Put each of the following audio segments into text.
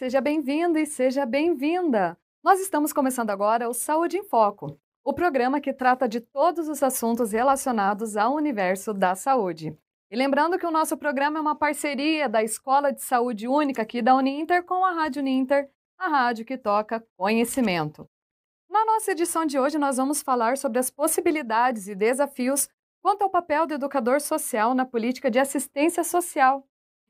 seja bem-vindo e seja bem-vinda. Nós estamos começando agora o Saúde em Foco, o programa que trata de todos os assuntos relacionados ao universo da saúde. E lembrando que o nosso programa é uma parceria da Escola de Saúde Única aqui da Uninter com a Rádio Uninter, a rádio que toca conhecimento. Na nossa edição de hoje, nós vamos falar sobre as possibilidades e desafios quanto ao papel do educador social na política de assistência social.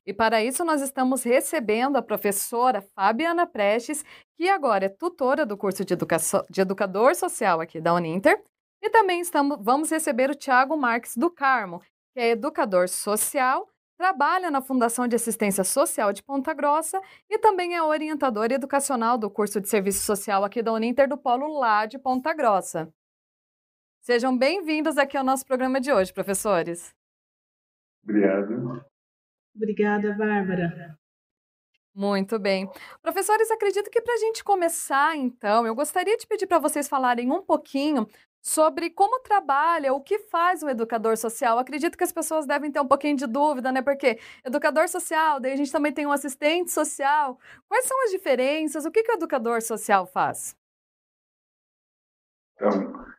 E para isso, nós estamos recebendo a professora Fabiana Prestes, que agora é tutora do curso de, de Educador Social aqui da Uninter. E também estamos, vamos receber o Tiago Marques do Carmo, que é educador social, trabalha na Fundação de Assistência Social de Ponta Grossa e também é orientador educacional do curso de Serviço Social aqui da Uninter do Polo lá de Ponta Grossa. Sejam bem-vindos aqui ao nosso programa de hoje, professores. Obrigado. Obrigada, Bárbara. Muito bem. Professores, acredito que para a gente começar, então, eu gostaria de pedir para vocês falarem um pouquinho sobre como trabalha, o que faz um educador social. Acredito que as pessoas devem ter um pouquinho de dúvida, né? Porque educador social, daí a gente também tem um assistente social. Quais são as diferenças? O que, que o educador social faz? Então,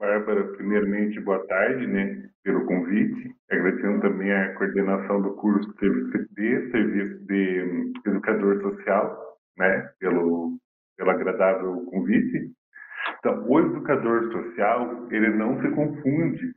Bárbara, primeiramente, boa tarde, né, pelo convite. Agradecendo também a coordenação do curso de Serviço de hum, Educador Social, né, pelo, pelo agradável convite. Então, o educador social, ele não se confunde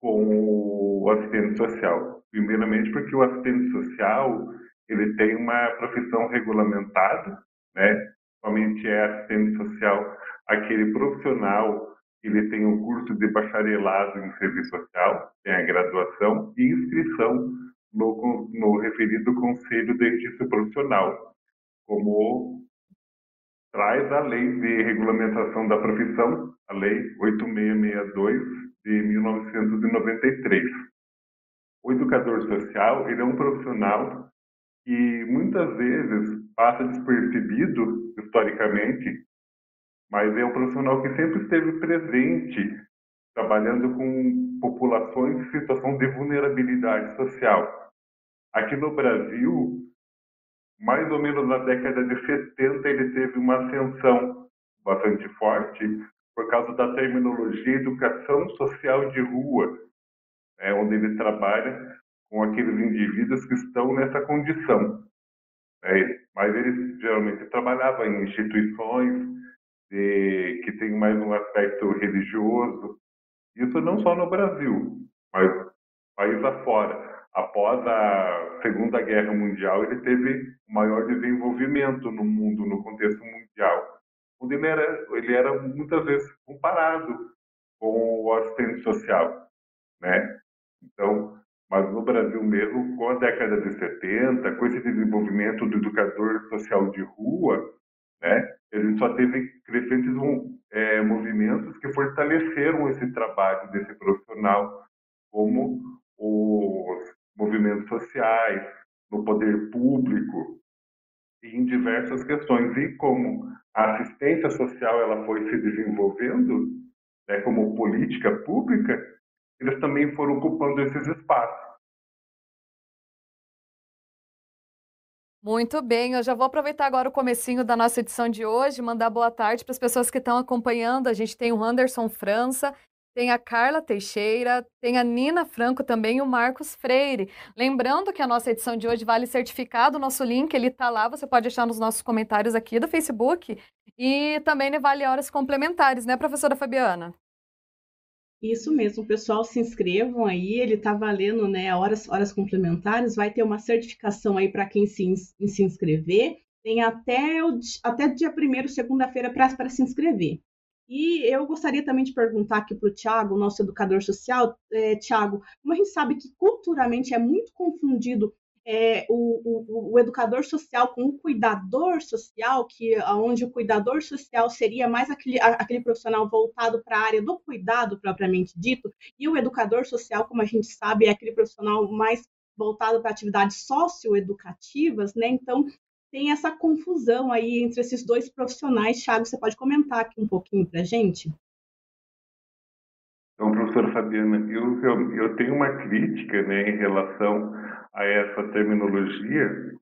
com o assistente social. Primeiramente porque o assistente social, ele tem uma profissão regulamentada, né? Somente é assistente social aquele profissional ele tem um curso de bacharelado em serviço social, tem a graduação e inscrição no, no referido Conselho de Registro Profissional, como traz a Lei de Regulamentação da Profissão, a Lei 8662 de 1993. O educador social ele é um profissional que muitas vezes passa despercebido historicamente mas é um profissional que sempre esteve presente, trabalhando com populações em situação de vulnerabilidade social. Aqui no Brasil, mais ou menos na década de 70, ele teve uma ascensão bastante forte por causa da terminologia educação social de rua, né, onde ele trabalha com aqueles indivíduos que estão nessa condição. É, mas ele geralmente trabalhava em instituições que tem mais um aspecto religioso. Isso não só no Brasil, mas país afora. Após a Segunda Guerra Mundial, ele teve maior desenvolvimento no mundo, no contexto mundial, onde ele era, ele era muitas vezes comparado com o assistente social, né? Então, mas no Brasil mesmo, com a década de 70, com esse desenvolvimento do educador social de rua, né? Ele só teve crescentes é, movimentos que fortaleceram esse trabalho desse profissional, como os movimentos sociais, no poder público e em diversas questões. E como a assistência social ela foi se desenvolvendo né, como política pública, eles também foram ocupando esses espaços. Muito bem, eu já vou aproveitar agora o comecinho da nossa edição de hoje, mandar boa tarde para as pessoas que estão acompanhando. A gente tem o Anderson França, tem a Carla Teixeira, tem a Nina Franco também e o Marcos Freire. Lembrando que a nossa edição de hoje vale certificado, o nosso link ele está lá, você pode achar nos nossos comentários aqui do Facebook e também né, vale horas complementares, né, professora Fabiana? Isso mesmo, pessoal, se inscrevam aí, ele está valendo né, horas, horas complementares, vai ter uma certificação aí para quem se, se inscrever, tem até o até dia 1 segunda-feira, para se inscrever. E eu gostaria também de perguntar aqui para o Tiago, nosso educador social, é, Tiago, como a gente sabe que culturalmente é muito confundido é, o, o, o, educador social com o cuidador social, que onde o cuidador social seria mais aquele, aquele profissional voltado para a área do cuidado propriamente dito, e o educador social, como a gente sabe, é aquele profissional mais voltado para atividades socioeducativas, né? Então tem essa confusão aí entre esses dois profissionais. Thiago, você pode comentar aqui um pouquinho para a gente? Então, professora Fabiana, eu, eu, eu tenho uma crítica né, em relação a essa terminologia,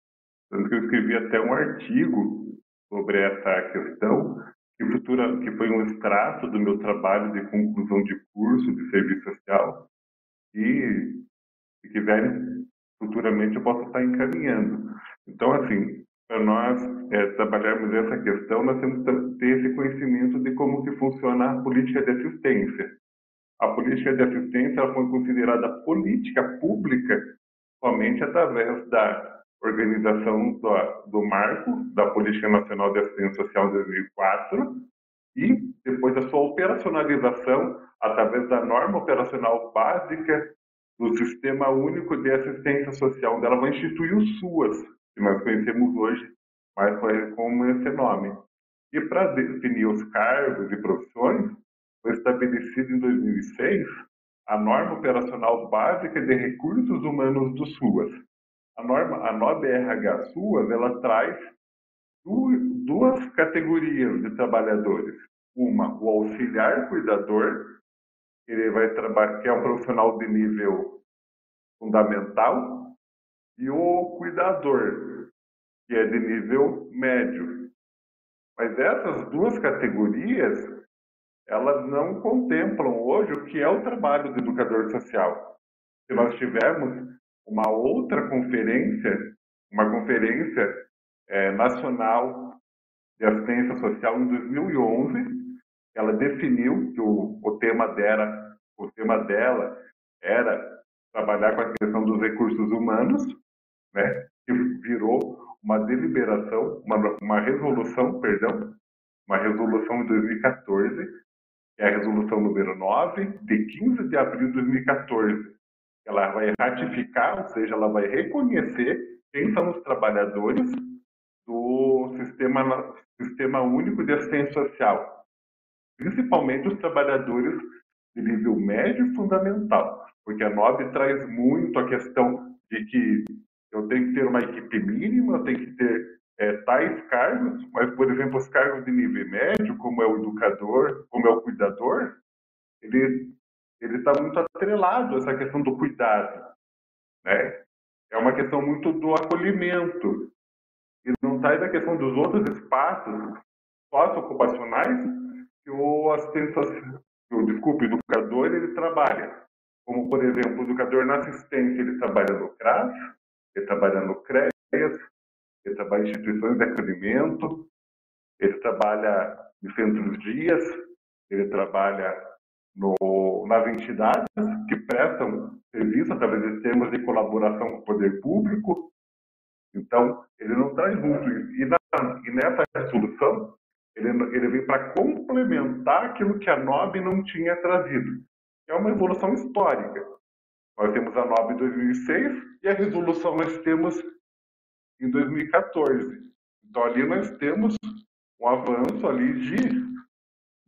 Tanto que eu escrevi até um artigo sobre essa questão, que, futura, que foi um extrato do meu trabalho de conclusão de curso de serviço social, e se quiserem, futuramente eu posso estar encaminhando. Então, assim, para nós é, trabalharmos essa questão, nós temos que ter esse conhecimento de como que funciona a política de assistência. A política de assistência foi considerada política pública somente através da organização do, do marco da Política Nacional de Assistência Social de 2004 e depois a sua operacionalização através da norma operacional básica do Sistema Único de Assistência Social, onde ela vai instituir o SUAS, que nós conhecemos hoje mais como esse nome. E para definir os cargos e profissões, foi estabelecido em 2006 a norma operacional básica de recursos humanos do SUAS. A norma, a NOBRH SUAS, ela traz duas categorias de trabalhadores. Uma, o auxiliar cuidador, ele vai trabalhar, que é um profissional de nível fundamental, e o cuidador, que é de nível médio. Mas essas duas categorias, elas não contemplam hoje o que é o trabalho do educador social. Se nós tivermos uma outra conferência, uma conferência é, nacional de assistência social em 2011, ela definiu que o, o tema dela, o tema dela era trabalhar com a questão dos recursos humanos, né, que virou uma deliberação, uma, uma resolução, perdão, uma resolução em 2014, que é a resolução número 9, de 15 de abril de 2014. Ela vai ratificar, ou seja, ela vai reconhecer quem são os trabalhadores do sistema, sistema único de assistência social, principalmente os trabalhadores de nível médio e fundamental, porque a NOB traz muito a questão de que eu tenho que ter uma equipe mínima, eu tenho que ter é, tais cargos, mas, por exemplo, os cargos de nível médio, como é o educador, como é o cuidador, ele ele está muito atrelado a essa questão do cuidado, né? É uma questão muito do acolhimento e não está da questão dos outros espaços socioocupacionais que o assistente social, desculpe, educador ele trabalha. Como, por exemplo, o educador na assistência, ele trabalha no CRAS, ele trabalha no CREAS, ele trabalha em instituições de acolhimento, ele trabalha em centros dias, ele trabalha no, nas entidades que prestam serviço através de termos de colaboração com o poder público. Então, ele não traz muito isso. E, na, e nessa resolução, ele, ele vem para complementar aquilo que a NOB não tinha trazido. É uma evolução histórica. Nós temos a NOB em 2006 e a resolução nós temos em 2014. Então, ali nós temos um avanço ali de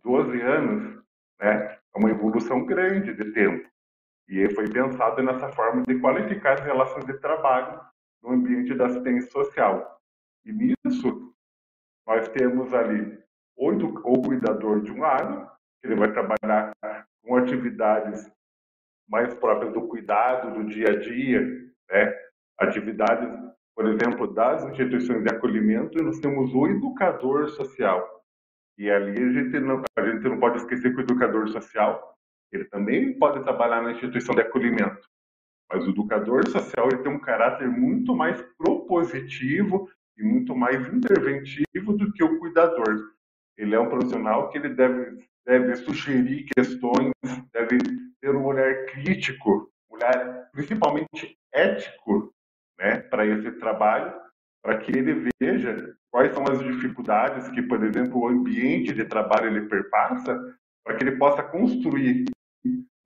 12 anos, né? É uma evolução grande de tempo. E foi pensado nessa forma de qualificar as relações de trabalho no ambiente da assistência social. E nisso, nós temos ali o, o cuidador de um lado, que ele vai trabalhar com atividades mais próprias do cuidado do dia a dia, né? atividades, por exemplo, das instituições de acolhimento, nós temos o educador social, e ali a gente, não, a gente não pode esquecer que o educador social, ele também pode trabalhar na instituição de acolhimento. Mas o educador social ele tem um caráter muito mais propositivo e muito mais interventivo do que o cuidador. Ele é um profissional que ele deve, deve sugerir questões, deve ter um olhar crítico, um olhar principalmente ético né, para esse trabalho, para que ele veja quais são as dificuldades que, por exemplo, o ambiente de trabalho ele perpassa, para que ele possa construir,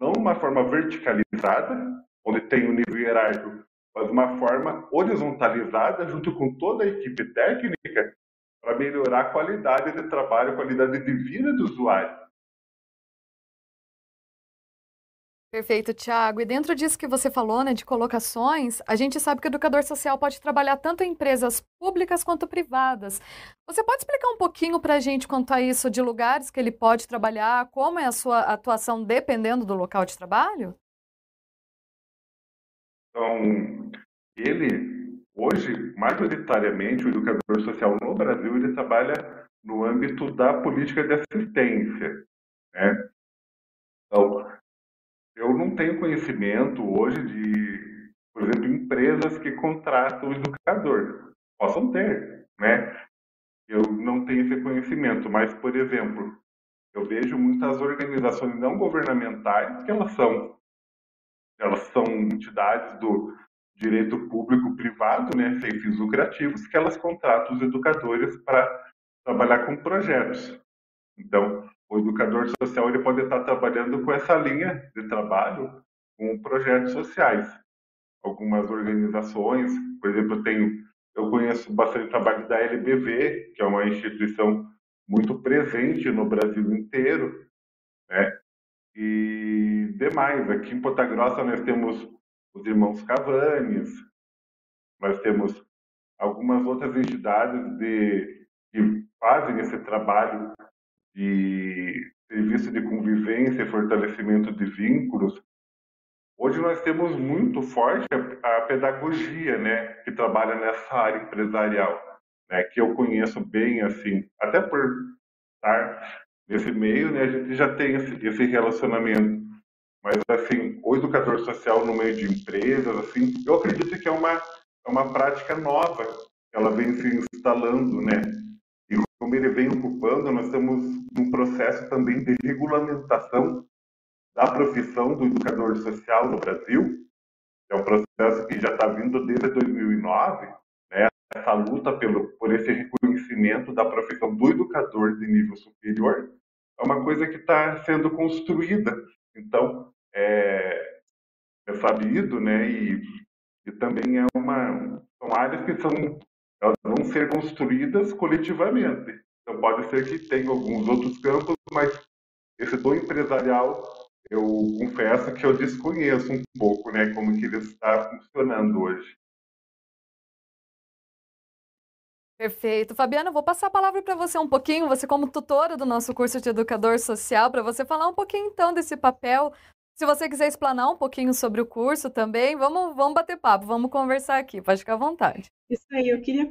não uma forma verticalizada, onde tem o um nível hierárquico, mas uma forma horizontalizada, junto com toda a equipe técnica, para melhorar a qualidade de trabalho, a qualidade de vida do usuário. Perfeito, Tiago. E dentro disso que você falou, né, de colocações, a gente sabe que o educador social pode trabalhar tanto em empresas públicas quanto privadas. Você pode explicar um pouquinho para a gente quanto a isso, de lugares que ele pode trabalhar, como é a sua atuação dependendo do local de trabalho? Então, ele, Hoje, majoritariamente, o educador social no Brasil ele trabalha no âmbito da política de assistência. Né? Então, eu não tenho conhecimento hoje de, por exemplo, empresas que contratam o educador. Possam ter, né? Eu não tenho esse conhecimento, mas, por exemplo, eu vejo muitas organizações não governamentais que elas são elas são entidades do direito público privado, né, sem fins lucrativos, que elas contratam os educadores para trabalhar com projetos. Então, o educador social ele pode estar trabalhando com essa linha de trabalho com projetos sociais. Algumas organizações, por exemplo, eu tenho eu conheço bastante o trabalho da LBV, que é uma instituição muito presente no Brasil inteiro, né? E demais, aqui em Ponta Grossa nós temos os irmãos Cavanes, nós temos algumas outras entidades de, que fazem esse trabalho de serviço de convivência fortalecimento de vínculos. Hoje nós temos muito forte a, a pedagogia, né, que trabalha nessa área empresarial, né, que eu conheço bem, assim, até por estar nesse meio, né, a gente já tem esse, esse relacionamento. Mas, assim, o educador social no meio de empresas, assim, eu acredito que é uma, é uma prática nova, ela vem se instalando, né, como ele vem ocupando, nós temos um processo também de regulamentação da profissão do educador social no Brasil. É um processo que já está vindo desde 2009, né? essa luta pelo, por esse reconhecimento da profissão do educador de nível superior é uma coisa que está sendo construída. Então, é, é sabido, né? E, e também é uma, são áreas que são elas vão ser construídas coletivamente. Então pode ser que tenha alguns outros campos, mas esse do empresarial, eu confesso que eu desconheço um pouco, né, como que ele está funcionando hoje. Perfeito. Fabiana, vou passar a palavra para você um pouquinho, você como tutora do nosso curso de educador social, para você falar um pouquinho então desse papel se você quiser explanar um pouquinho sobre o curso também, vamos, vamos bater papo, vamos conversar aqui, pode ficar à vontade. Isso aí, eu queria,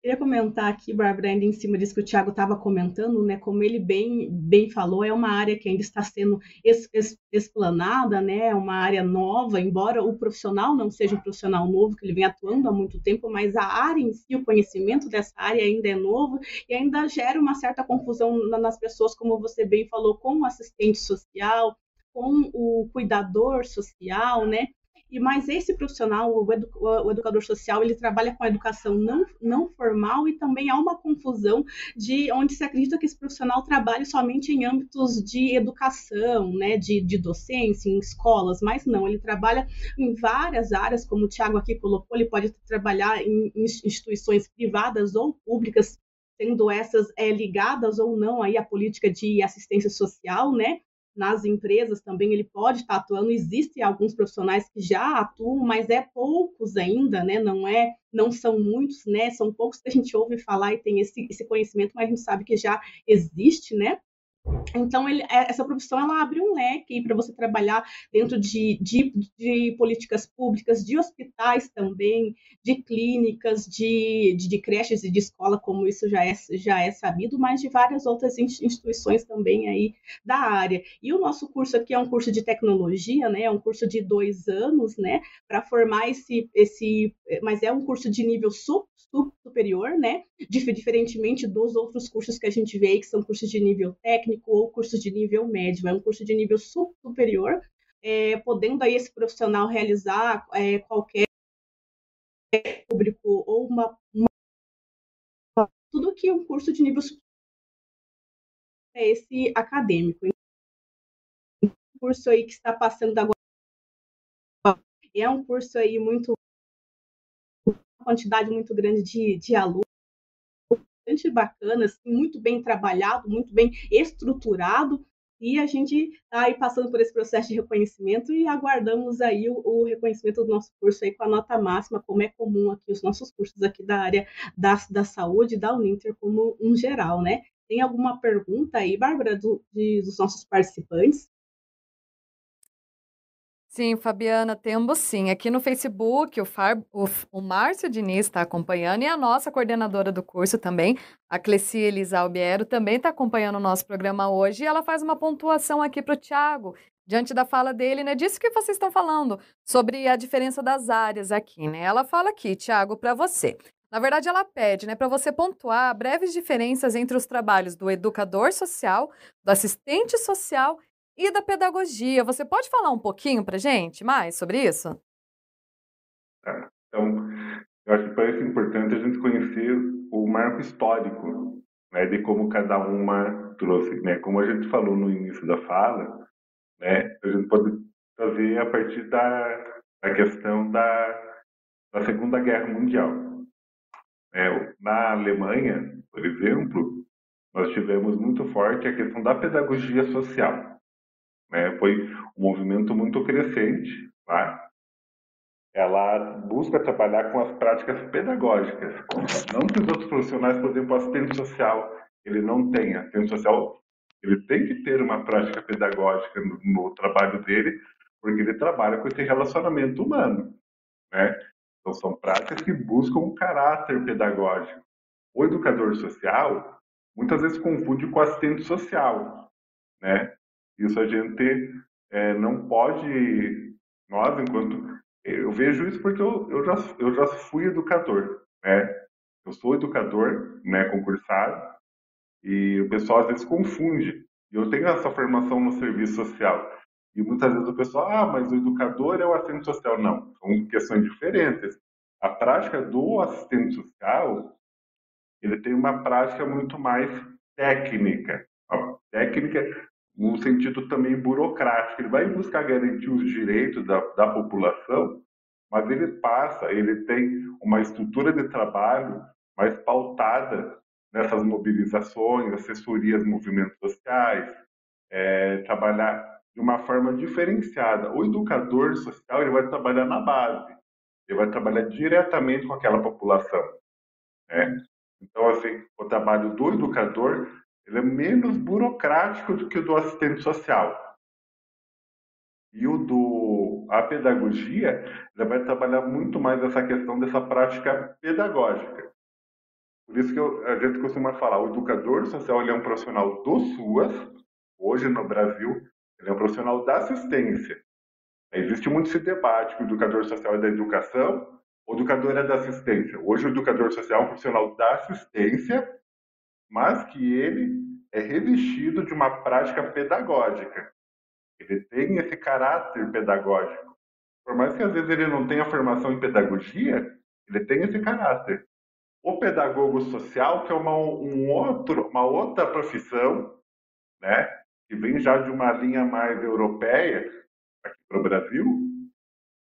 queria comentar aqui, Bárbara, ainda em cima disso que o Tiago estava comentando, né? Como ele bem, bem falou, é uma área que ainda está sendo es, es, explanada, né? É uma área nova, embora o profissional não seja um profissional novo, que ele vem atuando há muito tempo, mas a área em si, o conhecimento dessa área ainda é novo e ainda gera uma certa confusão nas pessoas, como você bem falou, com o assistente social, com o cuidador social, né? E mas esse profissional, o, edu, o, educador social, ele trabalha com a educação não, não formal e também há uma confusão de onde se acredita que esse profissional trabalhe somente em âmbitos de educação, né, de, de docência, em escolas, mas não, ele trabalha em várias áreas, como o Tiago aqui colocou, ele pode trabalhar em instituições privadas ou públicas, sendo essas é, ligadas ou não aí à política de assistência social, né? Nas empresas também ele pode estar atuando. Existem alguns profissionais que já atuam, mas é poucos ainda, né? Não é, não são muitos, né? São poucos que a gente ouve falar e tem esse, esse conhecimento, mas a gente sabe que já existe, né? Então, ele, é, essa profissão ela abre um leque para você trabalhar dentro de, de, de, políticas públicas, de hospitais também, de clínicas, de, de, de, creches e de escola, como isso já é, já é sabido, mas de várias outras instituições também aí da área. E o nosso curso aqui é um curso de tecnologia, né? É um curso de dois anos, né? Para formar esse, esse, mas é um curso de nível super superior, né? Diferentemente dos outros cursos que a gente vê, que são cursos de nível técnico ou cursos de nível médio, é um curso de nível superior, é, podendo aí esse profissional realizar é, qualquer público ou uma, uma, tudo que um curso de nível superior é esse acadêmico. Um curso aí que está passando agora é um curso aí muito quantidade muito grande de, de alunos, bastante bacana, assim, muito bem trabalhado, muito bem estruturado, e a gente está aí passando por esse processo de reconhecimento e aguardamos aí o, o, reconhecimento do nosso curso aí com a nota máxima, como é comum aqui os nossos cursos aqui da área da, da saúde, da Uninter como um geral, né? Tem alguma pergunta aí, Bárbara, do, de, dos nossos participantes? Sim, Fabiana, temos sim. Aqui no Facebook, o, Far... o, o Márcio Diniz está acompanhando e a nossa coordenadora do curso também, a Cleci Elisa Albiero, também está acompanhando o nosso programa hoje e ela faz uma pontuação aqui para o Tiago, diante da fala dele, né? Disso que vocês estão falando, sobre a diferença das áreas aqui, né? Ela fala aqui, Tiago, para você. Na verdade, ela pede né, para você pontuar breves diferenças entre os trabalhos do educador social, do assistente social e da pedagogia. Você pode falar um pouquinho para gente mais sobre isso? Tá. Então, eu acho que parece importante a gente conhecer o marco histórico né, de como cada uma trouxe. Né? Como a gente falou no início da fala, né, a gente pode trazer a partir da, da questão da, da Segunda Guerra Mundial. É, na Alemanha, por exemplo, nós tivemos muito forte a questão da pedagogia social. Né? Foi um movimento muito crescente. Tá? Ela busca trabalhar com as práticas pedagógicas. Não que os outros profissionais, por exemplo, assistente social, ele não tenha. Assistente social, ele tem que ter uma prática pedagógica no, no trabalho dele, porque ele trabalha com esse relacionamento humano. Né? Então, são práticas que buscam um caráter pedagógico. O educador social, muitas vezes, confunde com assistente social. Né? Isso a gente é, não pode, nós, enquanto. Eu vejo isso porque eu, eu, já, eu já fui educador. Né? Eu sou educador, né, concursado, e o pessoal às vezes confunde. Eu tenho essa formação no serviço social. E muitas vezes o pessoal, ah, mas o educador é o assistente social. Não, são questões diferentes. A prática do assistente social, ele tem uma prática muito mais técnica. Técnica no sentido também burocrático. Ele vai buscar garantir os direitos da, da população, mas ele passa, ele tem uma estrutura de trabalho mais pautada nessas mobilizações, assessorias, movimentos sociais, é, trabalhar de uma forma diferenciada. O educador social ele vai trabalhar na base, ele vai trabalhar diretamente com aquela população. Né? Então, assim, o trabalho do educador ele é menos burocrático do que o do assistente social. E o do a pedagogia, ele vai trabalhar muito mais essa questão dessa prática pedagógica. Por isso que eu, a gente costuma falar, o educador social ele é um profissional do SUAS, hoje no Brasil, ele é um profissional da assistência. Existe muito esse debate que o educador social é da educação, o educador é da assistência. Hoje o educador social é um profissional da assistência, mas que ele é revestido de uma prática pedagógica. Ele tem esse caráter pedagógico. Por mais que às vezes ele não tenha formação em pedagogia, ele tem esse caráter. O pedagogo social, que é uma, um outro, uma outra profissão, né? que vem já de uma linha mais europeia aqui para o Brasil,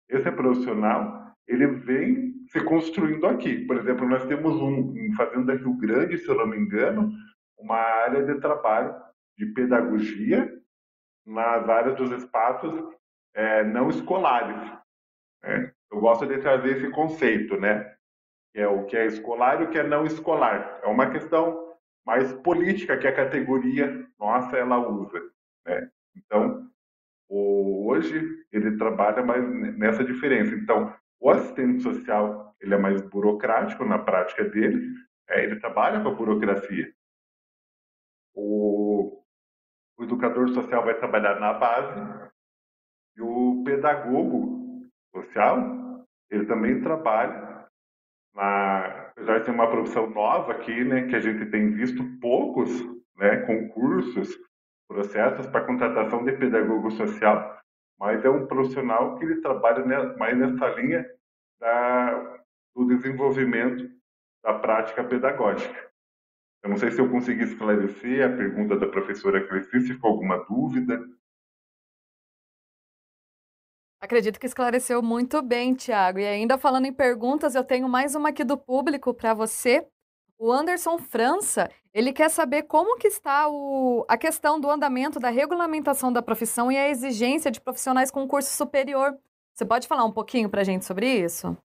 esse profissional ele vem se construindo aqui. Por exemplo, nós temos um em Fazenda Rio Grande, se eu não me engano, uma área de trabalho de pedagogia nas áreas dos espaços é, não escolares. Né? Eu gosto de trazer esse conceito, né? Que é o que é escolar e o que é não escolar. É uma questão mais política que a categoria nossa ela usa. Né? Então, hoje ele trabalha mais nessa diferença. Então, o assistente social ele é mais burocrático na prática dele, é, ele trabalha com a burocracia. O, o educador social vai trabalhar na base e o pedagogo social ele também trabalha na apesar de ser uma profissão nova aqui, né, que a gente tem visto poucos né, concursos, processos para contratação de pedagogo social, mas é um profissional que ele trabalha mais nessa linha da, do desenvolvimento da prática pedagógica. Eu não sei se eu consegui esclarecer a pergunta da professora Cresci, se ficou alguma dúvida. Acredito que esclareceu muito bem, Tiago. E ainda falando em perguntas, eu tenho mais uma aqui do público para você. O Anderson França, ele quer saber como que está o, a questão do andamento da regulamentação da profissão e a exigência de profissionais com curso superior. Você pode falar um pouquinho para a gente sobre isso?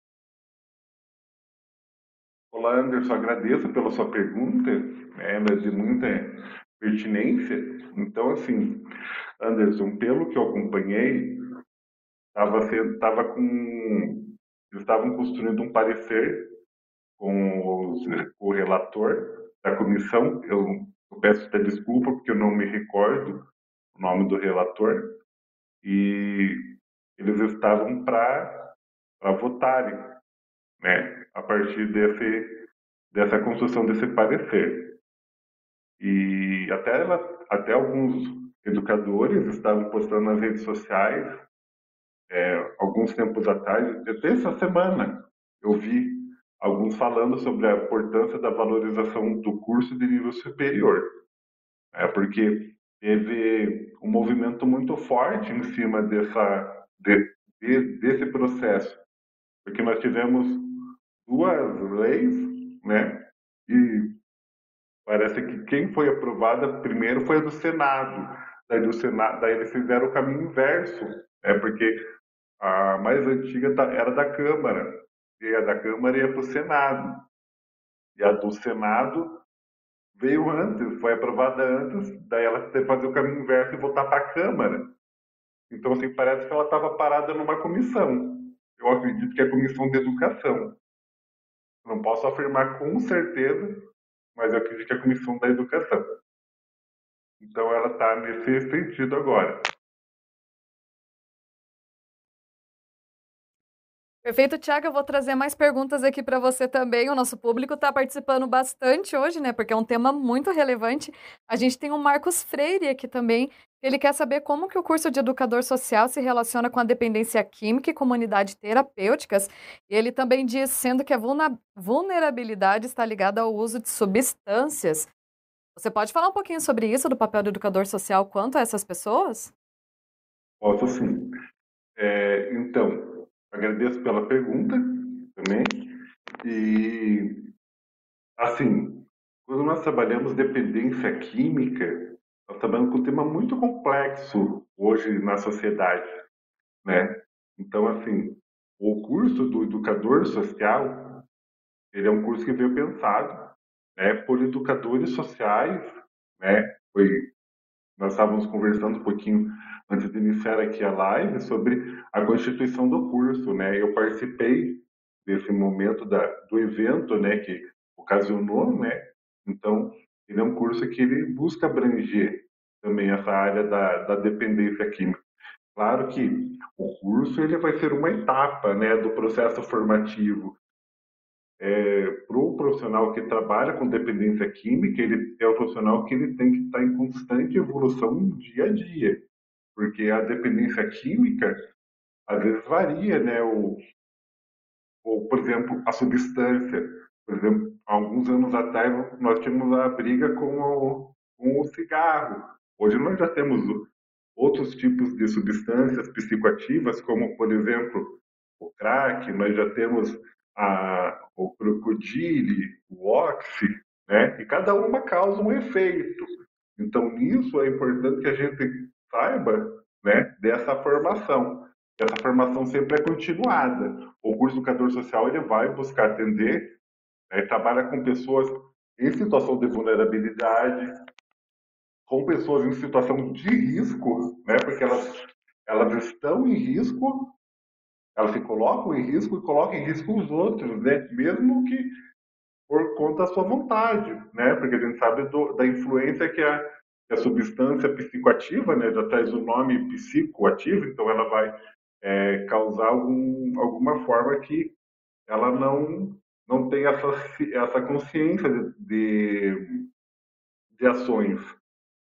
Olá, Anderson, agradeço pela sua pergunta, é de muita pertinência. Então, assim, Anderson, pelo que eu acompanhei, estava tava com eles estavam construindo um parecer com, os, com o relator da comissão. Eu, eu peço até desculpa porque eu não me recordo o nome do relator. E eles estavam para votarem, né, a partir desse, dessa construção desse parecer. E até, ela, até alguns educadores estavam postando nas redes sociais é, alguns tempos atrás, até essa semana, eu vi alguns falando sobre a importância da valorização do curso de nível superior. É, porque teve um movimento muito forte em cima dessa, de, de, desse processo. Porque nós tivemos duas leis, né? E parece que quem foi aprovada primeiro foi a do Senado. Daí, do Senado, daí eles fizeram o caminho inverso, né? porque a mais antiga tá, era da Câmara, e a da Câmara ia para o Senado. E a do Senado veio antes, foi aprovada antes, daí ela teve que fazer o caminho inverso e voltar para a Câmara. Então, assim, parece que ela estava parada numa comissão. Eu acredito que é a Comissão de Educação. Não posso afirmar com certeza, mas eu acredito que é a Comissão da Educação. Então, ela está nesse sentido agora. Perfeito, Tiago. Eu vou trazer mais perguntas aqui para você também. O nosso público está participando bastante hoje, né? Porque é um tema muito relevante. A gente tem o Marcos Freire aqui também. Ele quer saber como que o curso de educador social se relaciona com a dependência química e comunidade terapêuticas. Ele também diz, sendo que a vulnerabilidade está ligada ao uso de substâncias. Você pode falar um pouquinho sobre isso, do papel do educador social quanto a essas pessoas? Posso sim. É, então, Agradeço pela pergunta também. E, assim, quando nós trabalhamos dependência química, nós trabalhamos com um tema muito complexo hoje na sociedade, né? Então, assim, o curso do educador social, ele é um curso que veio pensado né, por educadores sociais, né? Foi, nós estávamos conversando um pouquinho antes de iniciar aqui a live, sobre a constituição do curso, né? Eu participei desse momento da, do evento, né, que ocasionou, né? Então, ele é um curso que ele busca abranger também essa área da, da dependência química. Claro que o curso ele vai ser uma etapa, né, do processo formativo. É, para o profissional que trabalha com dependência química, ele é o profissional que ele tem que estar em constante evolução dia a dia porque a dependência química às vezes varia, né? O, ou, por exemplo, a substância. Por exemplo, alguns anos atrás nós tínhamos a briga com o, com o cigarro. Hoje nós já temos outros tipos de substâncias psicoativas, como, por exemplo, o crack, nós já temos a, o crocodile, o oxi, né? E cada uma causa um efeito. Então, nisso é importante que a gente saiba né, dessa formação. Essa formação sempre é continuada. O curso educador social ele vai buscar atender, né, trabalha com pessoas em situação de vulnerabilidade, com pessoas em situação de risco, né, porque elas, elas estão em risco, elas se colocam em risco e colocam em risco os outros, né, mesmo que por conta da sua vontade, né, porque a gente sabe do, da influência que a a substância psicoativa, né, já traz o nome psicoativo, então ela vai é, causar algum, alguma forma que ela não não tem essa, essa consciência de, de, de ações.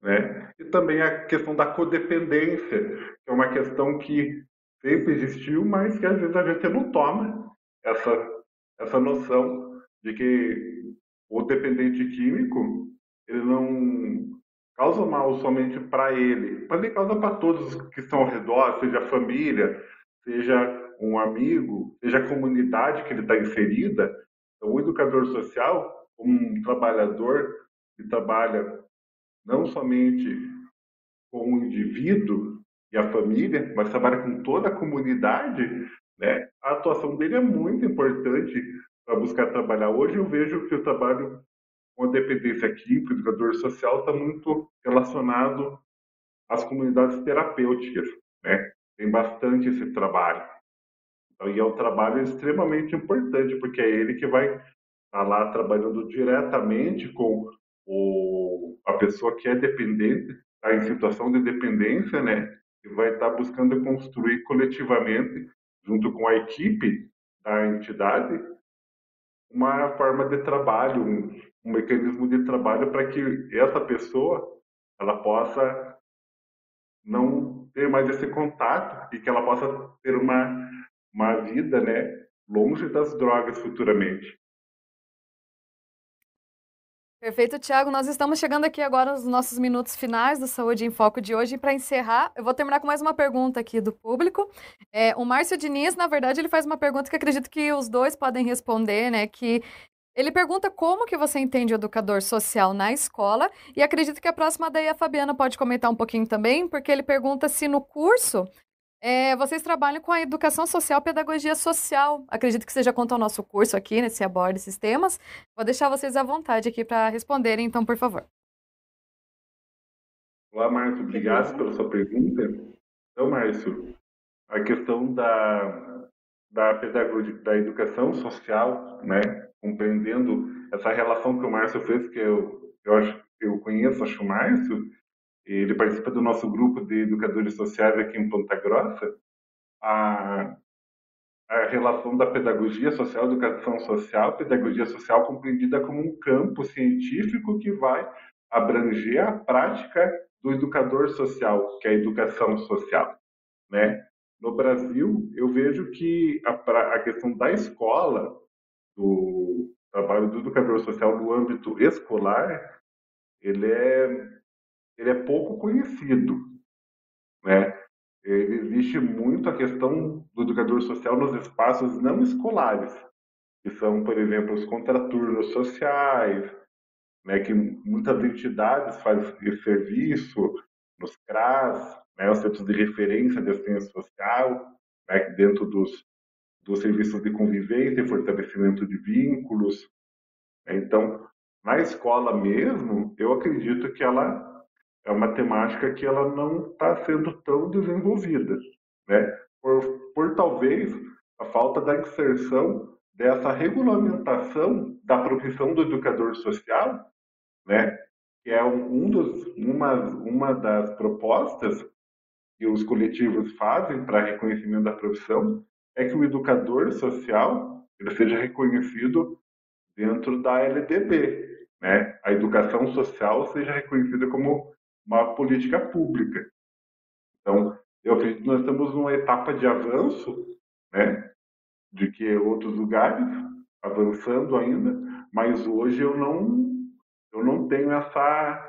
Né? E também a questão da codependência, que é uma questão que sempre existiu, mas que às vezes a gente não toma essa, essa noção de que o dependente químico ele não causa mal somente para ele, mas ele causa para todos que estão ao redor, seja a família, seja um amigo, seja a comunidade que ele está inserida. Então, o educador social, um trabalhador que trabalha não somente com o indivíduo e a família, mas trabalha com toda a comunidade, né? a atuação dele é muito importante para buscar trabalhar. Hoje eu vejo que o trabalho com a dependência química, o educador social está muito relacionado às comunidades terapêuticas, né? tem bastante esse trabalho. Então, e é um trabalho extremamente importante, porque é ele que vai estar tá lá trabalhando diretamente com o, a pessoa que é dependente, está em situação de dependência, né? E vai estar buscando construir coletivamente, junto com a equipe da entidade, uma forma de trabalho, um, um mecanismo de trabalho para que essa pessoa ela possa não ter mais esse contato e que ela possa ter uma, uma vida né, longe das drogas futuramente. Perfeito, Tiago. Nós estamos chegando aqui agora nos nossos minutos finais do Saúde em Foco de hoje. E para encerrar, eu vou terminar com mais uma pergunta aqui do público. É, o Márcio Diniz, na verdade, ele faz uma pergunta que acredito que os dois podem responder, né? Que ele pergunta como que você entende o educador social na escola e acredito que a próxima daí a Fabiana pode comentar um pouquinho também, porque ele pergunta se no curso é, vocês trabalham com a educação social, pedagogia social. Acredito que seja quanto ao nosso curso aqui, nesse aborda esses temas. Vou deixar vocês à vontade aqui para responderem, então, por favor. Olá, Márcio. Obrigado pela sua pergunta. Então, Márcio, a questão da, da pedagogia, da educação social, né? compreendendo essa relação que o Márcio fez, que eu, eu acho eu conheço, acho o Márcio, ele participa do nosso grupo de educadores sociais aqui em Ponta Grossa, a, a relação da pedagogia social, educação social, pedagogia social compreendida como um campo científico que vai abranger a prática do educador social, que é a educação social, né? No Brasil, eu vejo que a, a questão da escola, do trabalho do educador social no âmbito escolar, ele é, ele é pouco conhecido, né? Ele existe muito a questão do educador social nos espaços não escolares, que são, por exemplo, os contraturnos sociais, né, que muitas entidades fazem esse serviço, nos CRAS, né, os centros de referência de assistência social, né, dentro dos, dos serviços de convivência e fortalecimento de vínculos. Então, na escola mesmo, eu acredito que ela é uma temática que ela não está sendo tão desenvolvida, né? Por, por talvez a falta da inserção dessa regulamentação da profissão do educador social, né? Que é um, dos, uma, uma das propostas que os coletivos fazem para reconhecimento da profissão, é que o educador social ele seja reconhecido dentro da LDB, né? A educação social seja reconhecida como uma política pública. Então, eu acredito que nós estamos numa etapa de avanço, né? De que outros lugares avançando ainda, mas hoje eu não eu não tenho essa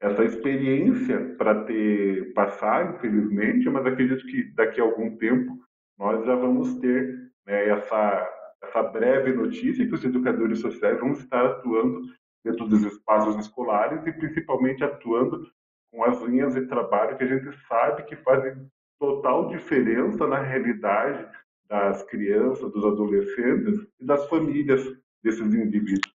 essa experiência para ter passar, infelizmente, mas acredito que daqui a algum tempo nós já vamos ter né, essa, essa breve notícia que os educadores sociais vão estar atuando dentro dos espaços escolares e principalmente atuando com as linhas de trabalho que a gente sabe que fazem total diferença na realidade das crianças, dos adolescentes e das famílias desses indivíduos.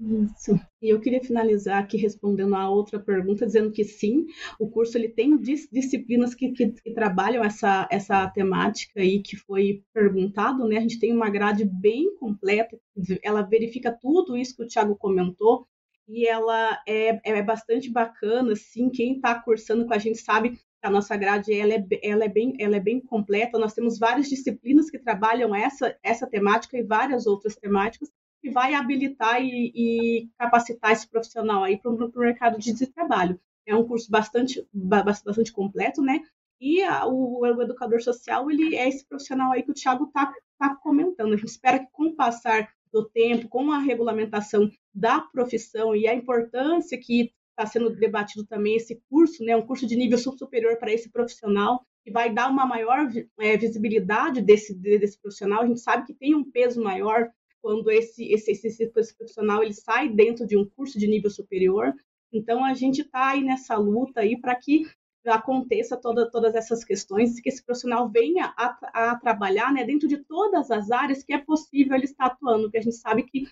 Isso. E eu queria finalizar aqui respondendo a outra pergunta, dizendo que sim, o curso ele tem dis disciplinas que, que, que, trabalham essa, essa temática aí que foi perguntado, né? A gente tem uma grade bem completa, ela verifica tudo isso que o Thiago comentou, e ela é, é bastante bacana, assim, quem está cursando com a gente sabe que a nossa grade ela é, ela é, bem, ela é bem completa, nós temos várias disciplinas que trabalham essa, essa temática e várias outras temáticas, que vai habilitar e, e capacitar esse profissional aí para o mercado de trabalho. É um curso bastante, bastante completo, né? E a, o, o, educador social, ele é esse profissional aí que o Thiago está tá comentando. A gente espera que com o passar do tempo, com a regulamentação da profissão e a importância que está sendo debatido também esse curso, né, um curso de nível superior para esse profissional, que vai dar uma maior é, visibilidade desse, desse profissional. A gente sabe que tem um peso maior quando esse, esse, esse, esse profissional ele sai dentro de um curso de nível superior. Então, a gente está aí nessa luta aí para que aconteça toda, todas essas questões, que esse profissional venha a, a, trabalhar né, dentro de todas as áreas que é possível ele estar atuando, porque a gente sabe que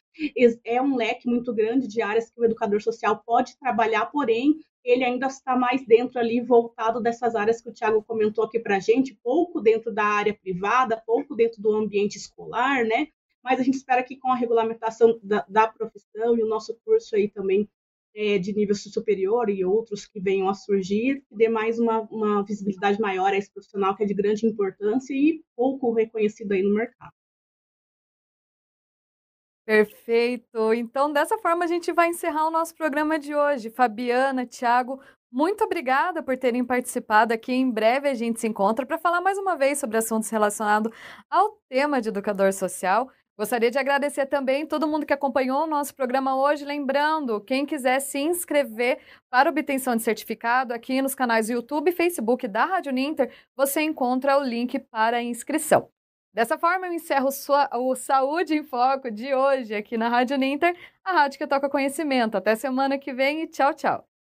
é um leque muito grande de áreas que o educador social pode trabalhar, porém, ele ainda está mais dentro ali, voltado dessas áreas que o Tiago comentou aqui para a gente, pouco dentro da área privada, pouco dentro do ambiente escolar, né? Mas a gente espera que com a regulamentação da, da profissão e o nosso curso aí também é, de nível superior e outros que venham a surgir, que dê mais uma, uma visibilidade maior a esse profissional que é de grande importância e pouco reconhecido aí no mercado. Perfeito. Então, dessa forma, a gente vai encerrar o nosso programa de hoje. Fabiana, Tiago, muito obrigada por terem participado aqui. Em breve a gente se encontra para falar mais uma vez sobre assuntos relacionados ao tema de educador social. Gostaria de agradecer também todo mundo que acompanhou o nosso programa hoje. Lembrando, quem quiser se inscrever para obtenção de certificado aqui nos canais YouTube e Facebook da Rádio Ninter, você encontra o link para a inscrição. Dessa forma, eu encerro sua, o Saúde em Foco de hoje aqui na Rádio Ninter, a rádio que toca conhecimento. Até semana que vem e tchau, tchau.